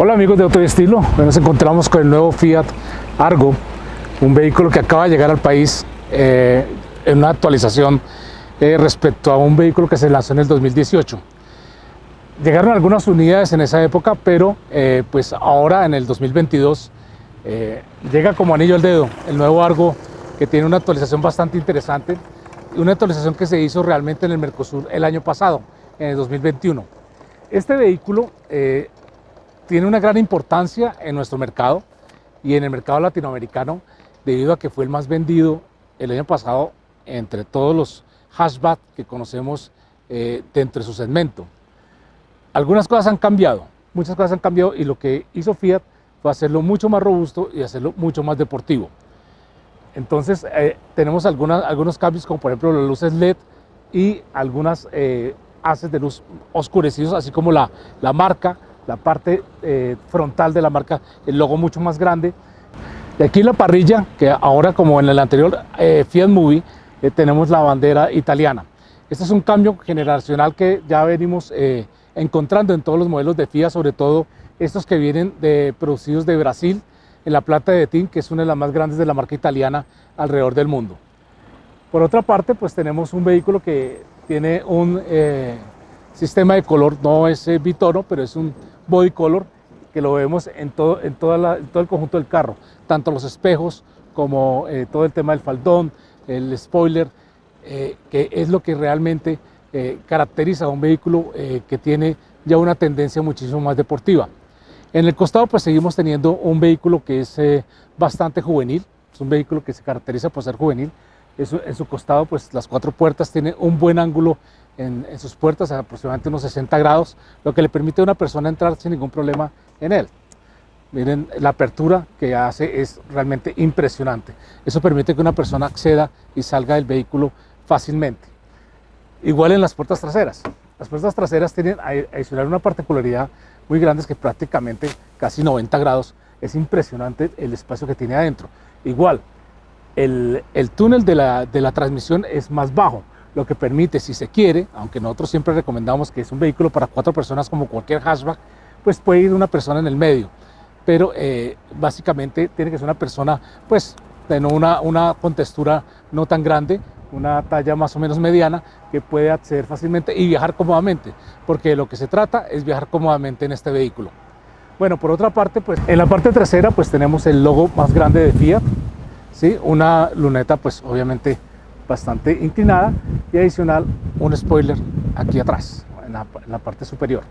Hola amigos de Auto y Estilo, hoy nos encontramos con el nuevo Fiat Argo, un vehículo que acaba de llegar al país eh, en una actualización eh, respecto a un vehículo que se lanzó en el 2018. Llegaron algunas unidades en esa época, pero eh, pues ahora en el 2022 llega como anillo al dedo el nuevo Argo que tiene una actualización bastante interesante, una actualización que se hizo realmente en el Mercosur el año pasado, en el 2021. Este vehículo tiene una gran importancia en nuestro mercado y en el mercado latinoamericano debido a que fue el más vendido el año pasado entre todos los hatchback que conocemos eh, dentro de su segmento. Algunas cosas han cambiado, muchas cosas han cambiado y lo que hizo Fiat fue hacerlo mucho más robusto y hacerlo mucho más deportivo. Entonces eh, tenemos algunos cambios como por ejemplo las luces LED y algunas eh, haces de luz oscurecidos, así como la, la marca la parte eh, frontal de la marca, el logo mucho más grande. Y aquí la parrilla, que ahora como en el anterior eh, Fiat Movie, eh, tenemos la bandera italiana. Este es un cambio generacional que ya venimos encontrando en todos los modelos de Fiat, sobre todo estos que vienen de, producidos de Brasil, en la planta de Tin, que es una de las más grandes de la marca italiana alrededor del mundo. Por otra parte, pues tenemos un vehículo que tiene un sistema de color, no es bitono, pero es un body color que lo vemos en todo, en toda todo el conjunto del carro, tanto los espejos como eh, todo el tema del faldón, el spoiler, eh, que es lo que realmente eh, caracteriza a un vehículo que tiene ya una tendencia muchísimo más deportiva. En el costado pues seguimos teniendo un vehículo que es bastante juvenil, es un vehículo que se caracteriza por ser juvenil, en su costado pues las cuatro puertas tienen un buen ángulo en, sus puertas aproximadamente unos 60 grados, lo que le permite a una persona entrar sin ningún problema en él. Miren, la apertura que hace es realmente impresionante. Eso permite que una persona acceda y salga del vehículo fácilmente. Igual en las puertas traseras. Las puertas traseras tienen adicional una particularidad muy grande, es que prácticamente casi 90 grados. Es impresionante el espacio que tiene adentro. Igual, el, túnel de la, de la transmisión es más bajo, lo que permite, si se quiere, aunque nosotros siempre recomendamos que es un vehículo para cuatro personas como cualquier hatchback, pues puede ir una persona en el medio. Pero eh, básicamente tiene que ser una persona, pues, de una, una contextura no tan grande, una talla más o menos mediana, que puede acceder fácilmente y viajar cómodamente, porque de lo que se trata es viajar cómodamente en este vehículo. Bueno, por otra parte, pues en la parte trasera pues tenemos el logo más grande de Fiat, ¿sí? una luneta pues obviamente bastante inclinada y adicional un spoiler aquí atrás, en la, parte superior.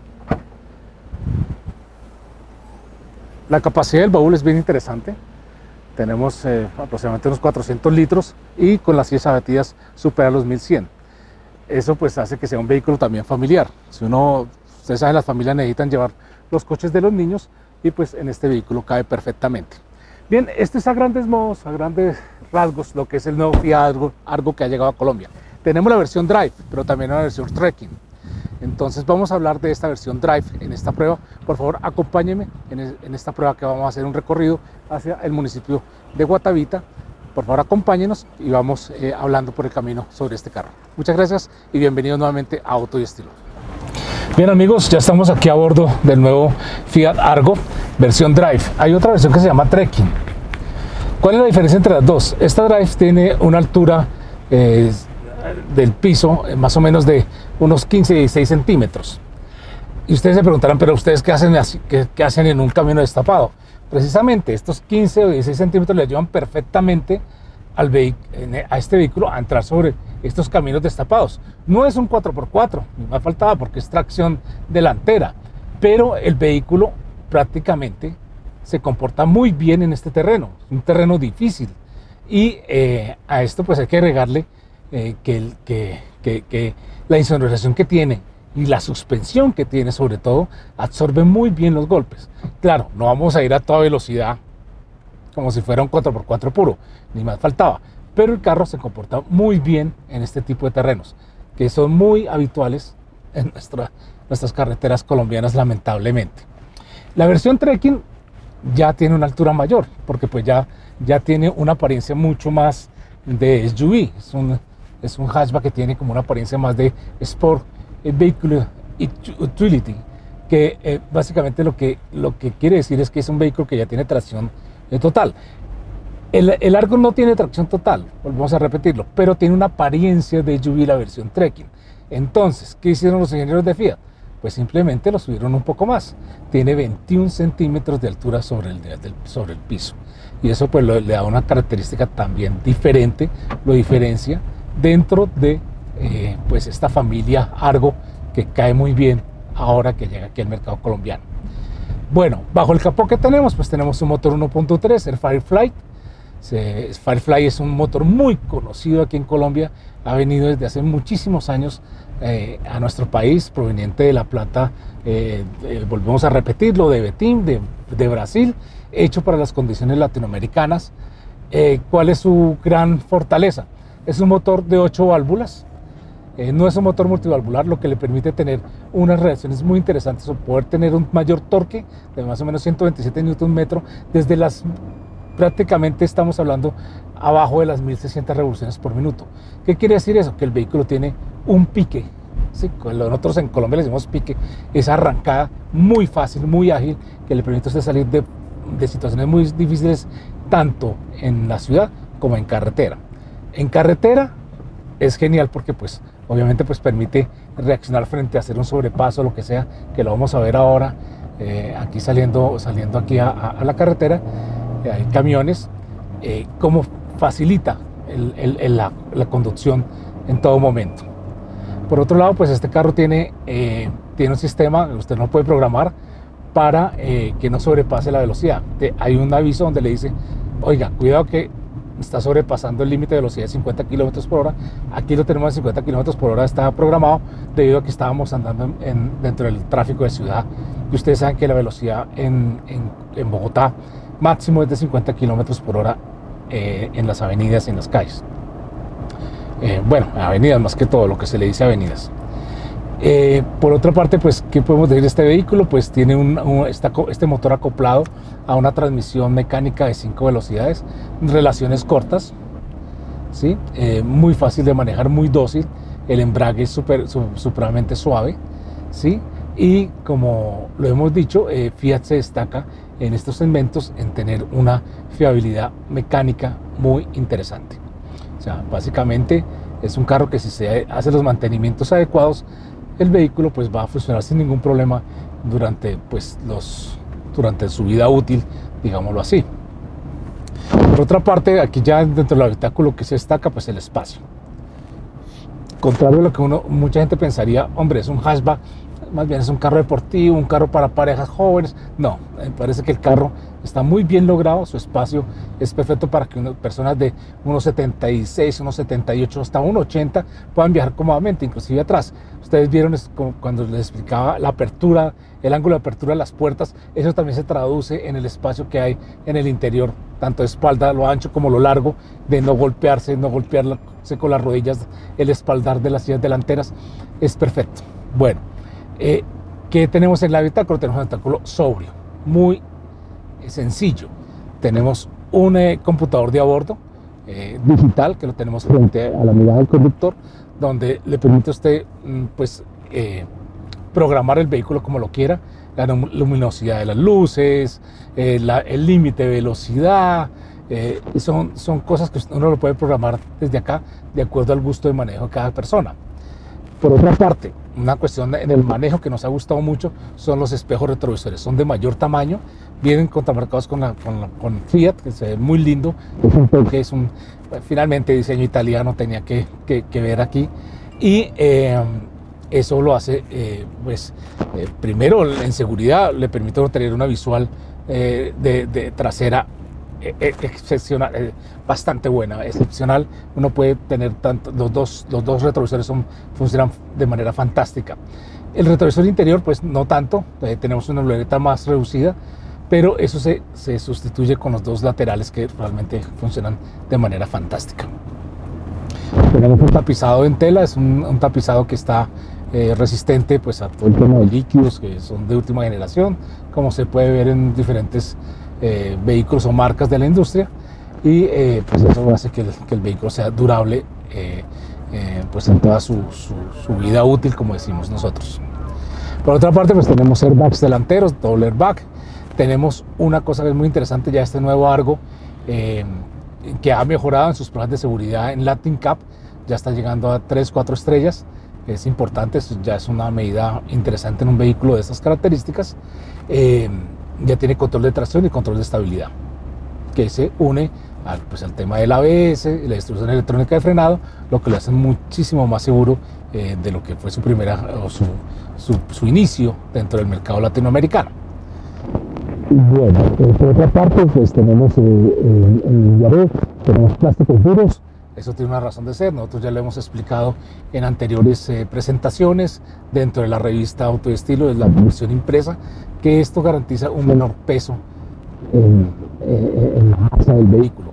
La capacidad del baúl es bien interesante. Tenemos eh, aproximadamente unos 400 litros y con las sillas abatidas supera los 1100. Eso pues hace que sea un vehículo también familiar. Si uno, ustedes saben, las familias necesitan llevar los coches de los niños y pues en este vehículo cabe perfectamente. Bien, esto es a grandes modos, a grandes rasgos, lo que es el nuevo Fiat Argo, que ha llegado a Colombia. Tenemos la versión Drive, pero también la versión Trekking. Entonces vamos a hablar de esta versión Drive en esta prueba. Por favor, acompáñenme en, esta prueba que vamos a hacer un recorrido hacia el municipio de Guatavita. Por favor, acompáñenos y vamos eh, hablando por el camino sobre este carro. Muchas gracias y bienvenidos nuevamente a Auto y Estilo. Bien amigos, ya estamos aquí a bordo del nuevo Fiat Argo versión Drive. Hay otra versión que se llama Trekking. ¿Cuál es la diferencia entre las dos? Esta Drive tiene una altura eh, del piso eh, más o menos de unos 15 y 16 centímetros. Y ustedes se preguntarán, pero ustedes qué hacen, en un camino destapado? Precisamente estos 15 o 16 centímetros le ayudan perfectamente al a este vehículo a entrar sobre estos caminos destapados. No es un 4x4, me faltaba porque es tracción delantera, pero el vehículo prácticamente se comporta muy bien en este terreno, un terreno difícil. Y eh, a esto pues hay que agregarle eh, que, la insonorización que tiene y la suspensión que tiene sobre todo absorbe muy bien los golpes. Claro, no vamos a ir a toda velocidad como si fuera un 4x4 puro, ni más faltaba, pero el carro se comporta muy bien en este tipo de terrenos, que son muy habituales en nuestra, nuestras carreteras colombianas lamentablemente. La versión trekking ya tiene una altura mayor, porque pues ya, ya tiene una apariencia mucho más de SUV, es un, es un hatchback que tiene como una apariencia más de Sport Vehicle Utility, que básicamente lo que, lo que quiere decir es que es un vehículo que ya tiene tracción total. El, el, Argo no tiene tracción total, volvemos a repetirlo, pero tiene una apariencia de SUV la versión trekking. Entonces, ¿qué hicieron los ingenieros de Fiat? Pues simplemente lo subieron un poco más. Tiene 21 centímetros de altura sobre el, sobre el piso. Y eso pues le da una característica también diferente, lo diferencia dentro de eh, pues esta familia Argo que cae muy bien ahora que llega aquí al mercado colombiano. Bueno, bajo el capó que tenemos, pues tenemos un motor 1.3, el Firefly, Firefly es un motor muy conocido aquí en Colombia, ha venido desde hace muchísimos años eh, a nuestro país, proveniente de la planta, eh, volvemos a repetirlo, de Betim, de, Brasil, hecho para las condiciones latinoamericanas. Eh, ¿Cuál es su gran fortaleza? Es un motor de 8 válvulas, no es un motor multivalvular, lo que le permite tener unas reacciones muy interesantes o poder tener un mayor torque de más o menos 127 Nm desde las prácticamente estamos hablando abajo de las 1600 revoluciones por minuto. ¿Qué quiere decir eso? Que el vehículo tiene un pique. ¿sí? Nosotros en Colombia le decimos pique, esa arrancada muy fácil, muy ágil, que le permite a usted salir de, situaciones muy difíciles tanto en la ciudad como en carretera. En carretera es genial porque pues obviamente pues permite reaccionar frente a hacer un sobrepaso, lo que sea, que lo vamos a ver ahora eh, aquí saliendo, saliendo aquí a la carretera hay camiones, eh, cómo facilita la, conducción en todo momento. Por otro lado, pues este carro tiene, eh, tiene un sistema, usted no puede programar para eh, que no sobrepase la velocidad. hay un aviso donde le dice, oiga, cuidado que está sobrepasando el límite de velocidad de 50 kilómetros por hora. Aquí lo tenemos a 50 kilómetros por hora, está programado debido a que estábamos andando dentro del tráfico de ciudad. Ustedes saben que la velocidad en Bogotá máximo es de 50 kilómetros por hora eh, en las avenidas y en las calles. Eh, bueno, avenidas más que todo, lo que se le dice avenidas. Eh, por otra parte, pues, ¿qué podemos decir de este vehículo? Pues tiene un, este motor acoplado a una transmisión mecánica de 5 velocidades, relaciones cortas, ¿sí? muy fácil de manejar, muy dócil, el embrague es super, supremamente suave, ¿sí? y como lo hemos dicho, Fiat se destaca en estos segmentos en tener una fiabilidad mecánica muy interesante. O sea, básicamente es un carro que si se hace los mantenimientos adecuados, el vehículo pues va a funcionar sin ningún problema durante pues los durante su vida útil, digámoslo así. Por otra parte, aquí ya dentro del habitáculo que se destaca pues el espacio. Contrario a lo que uno, mucha gente pensaría, hombre, es un hatchback más bien es un carro deportivo, un carro para parejas jóvenes. No, me parece que el carro está muy bien logrado, su espacio es perfecto para que personas de unos 76, unos 78 hasta 1,80 puedan viajar cómodamente, inclusive atrás. Ustedes vieron cuando les explicaba la apertura, el ángulo de apertura de las puertas, eso también se traduce en el espacio que hay en el interior, tanto de espalda, lo ancho como lo largo, de no golpearse, no golpearse con las rodillas, el espaldar de las sillas delanteras, es perfecto. Bueno. Eh, ¿Qué tenemos en el habitáculo? Tenemos un habitáculo sobrio, muy sencillo. Tenemos un eh, computador de a bordo eh, digital que lo tenemos frente a la mirada del conductor, donde le permite a usted mm, pues, programar el vehículo como lo quiera, la luminosidad de las luces, el límite de velocidad, son, son cosas que uno lo puede programar desde acá de acuerdo al gusto de manejo de cada persona. Por otra parte, una cuestión en el manejo que nos ha gustado mucho son los espejos retrovisores. Son de mayor tamaño, vienen contramarcados con, con, Fiat, que se ve muy lindo. Es un que es un, finalmente diseño italiano tenía que, ver aquí. Y eh, eso lo hace, eh, pues, eh, primero en seguridad, le permite tener una visual de, de trasera excepcional, eh, bastante buena, excepcional. Uno puede tener tanto, los dos, los dos retrovisores son, funcionan de manera fantástica. El retrovisor interior, pues no tanto, eh, tenemos una luneta más reducida, pero eso se, se, sustituye con los dos laterales que realmente funcionan de manera fantástica. Tenemos un tapizado en tela, es un, tapizado que está eh, resistente pues, a todo el tema de líquidos que son de última generación, como se puede ver en diferentes eh, vehículos o marcas de la industria y eh, pues eso hace que el, vehículo sea durable eh, pues en toda su, vida útil como decimos nosotros. Por otra parte, pues tenemos airbags delanteros, doble airbag. Tenemos una cosa que es muy interesante ya este nuevo Argo, eh, que ha mejorado en sus pruebas de seguridad en Latin Cup, ya está llegando a 3, 4 estrellas. Es importante, ya es una medida interesante en un vehículo de estas características. Eh, ya tiene control de tracción y control de estabilidad, que se une al, pues, al tema del ABS, la distribución electrónica de frenado, lo que lo hace muchísimo más seguro eh, de lo que fue su primera o su, su, inicio dentro del mercado latinoamericano. Bueno, eh, por otra parte, pues tenemos eh, el tenemos plásticos duros. Eso tiene una razón de ser, nosotros ya lo hemos explicado en anteriores presentaciones dentro de la revista Autoestilo, de la versión impresa, que esto garantiza un menor peso en, en la masa del vehículo.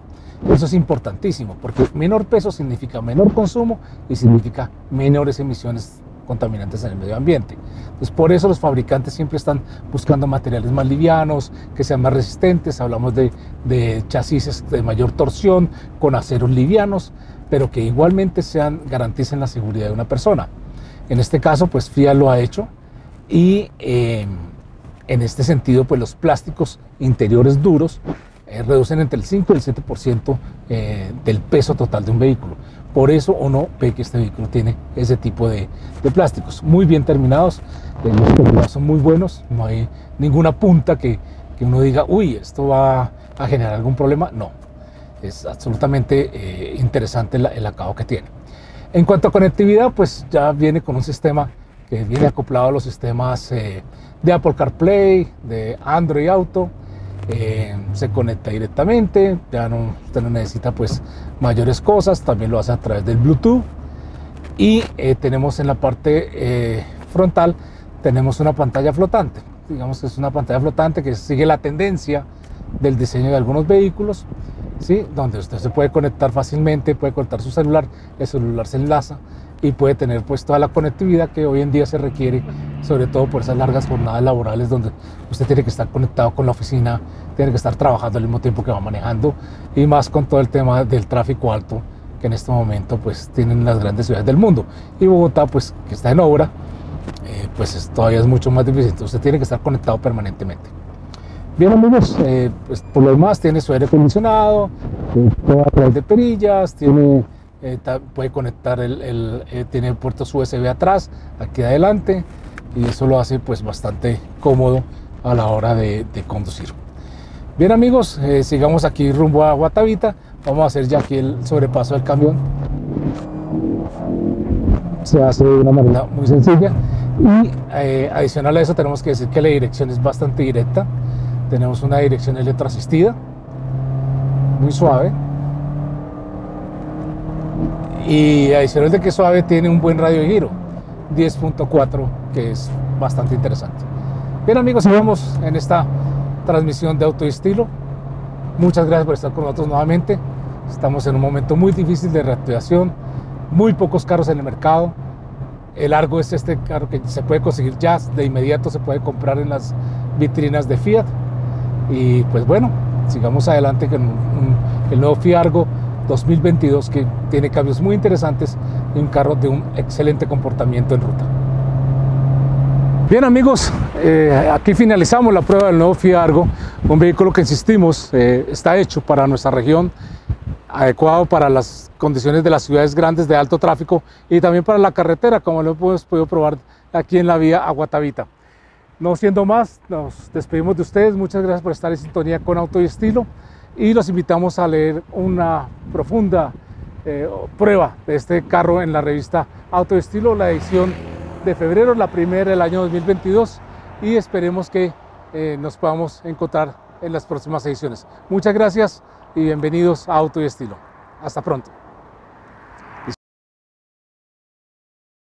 Eso es importantísimo, porque menor peso significa menor consumo y significa menores emisiones contaminantes en el medio ambiente. Entonces, por eso los fabricantes siempre están buscando materiales más livianos, que sean más resistentes. Hablamos de, de chasis de mayor torsión, con aceros livianos, pero que igualmente sean, garanticen la seguridad de una persona. En este caso, pues Fiat lo ha hecho y eh, en este sentido, pues los plásticos interiores duros eh, reducen entre el 5 y el 7% eh, del peso total de un vehículo. Por eso o no ve que este vehículo tiene ese tipo de, plásticos. Muy bien terminados, eh, los son muy buenos, no hay ninguna punta que, uno diga, uy, esto va a generar algún problema. No, es absolutamente interesante el, acabo que tiene. En cuanto a conectividad, pues ya viene con un sistema que viene acoplado a los sistemas de Apple CarPlay, de Android Auto, eh, se conecta directamente, ya no, usted no necesita pues mayores cosas, también lo hace a través del Bluetooth y eh, tenemos en la parte eh, frontal tenemos una pantalla flotante, digamos que es una pantalla flotante que sigue la tendencia del diseño de algunos vehículos, ¿sí? donde usted se puede conectar fácilmente, puede conectar su celular, el celular se enlaza y puede tener pues toda la conectividad que hoy en día se requiere, sobre todo por esas largas jornadas laborales donde usted tiene que estar conectado con la oficina, tiene que estar trabajando al mismo tiempo que va manejando y más con todo el tema del tráfico alto que en este momento pues tienen las grandes ciudades del mundo y Bogotá pues que está en obra eh, pues todavía es mucho más difícil, usted tiene que estar conectado permanentemente. Bien amigos, eh, pues por lo demás tiene su aire acondicionado, eh, todo a través de perillas, tiene eh, puede conectar el, eh, tiene puertos USB atrás, aquí adelante y eso lo hace pues bastante cómodo a la hora de, conducir. Bien amigos, eh, sigamos aquí rumbo a Guatavita, vamos a hacer ya aquí el sobrepaso del camión. Se hace de una manera muy sencilla y adicional a eso tenemos que decir que la dirección es bastante directa. Tenemos una dirección electroasistida, muy suave y adicional de que suave tiene un buen radio de giro, 10.4, que es bastante interesante. Bien amigos, seguimos en esta transmisión de autoestilo. Muchas gracias por estar con nosotros nuevamente. Estamos en un momento muy difícil de reactivación, muy pocos carros en el mercado. El Argo es este carro que se puede conseguir ya, de inmediato se puede comprar en las vitrinas de Fiat. Y pues bueno, sigamos adelante con el nuevo Fiat Argo 2022 que tiene cambios muy interesantes y un carro de un excelente comportamiento en ruta. Bien amigos, eh, aquí finalizamos la prueba del nuevo Fiat Argo, un vehículo que insistimos eh, está hecho para nuestra región, adecuado para las condiciones de las ciudades grandes de alto tráfico y también para la carretera, como lo hemos podido probar aquí en la vía Aguatavita. No siendo más, nos despedimos de ustedes, muchas gracias por estar en sintonía con Auto y Estilo y los invitamos a leer una profunda eh, prueba de este carro en la revista Autoestilo, la edición de febrero, la primera del año 2022 y esperemos que eh, nos podamos encontrar en las próximas ediciones. Muchas gracias y bienvenidos a Auto y Estilo. Hasta pronto.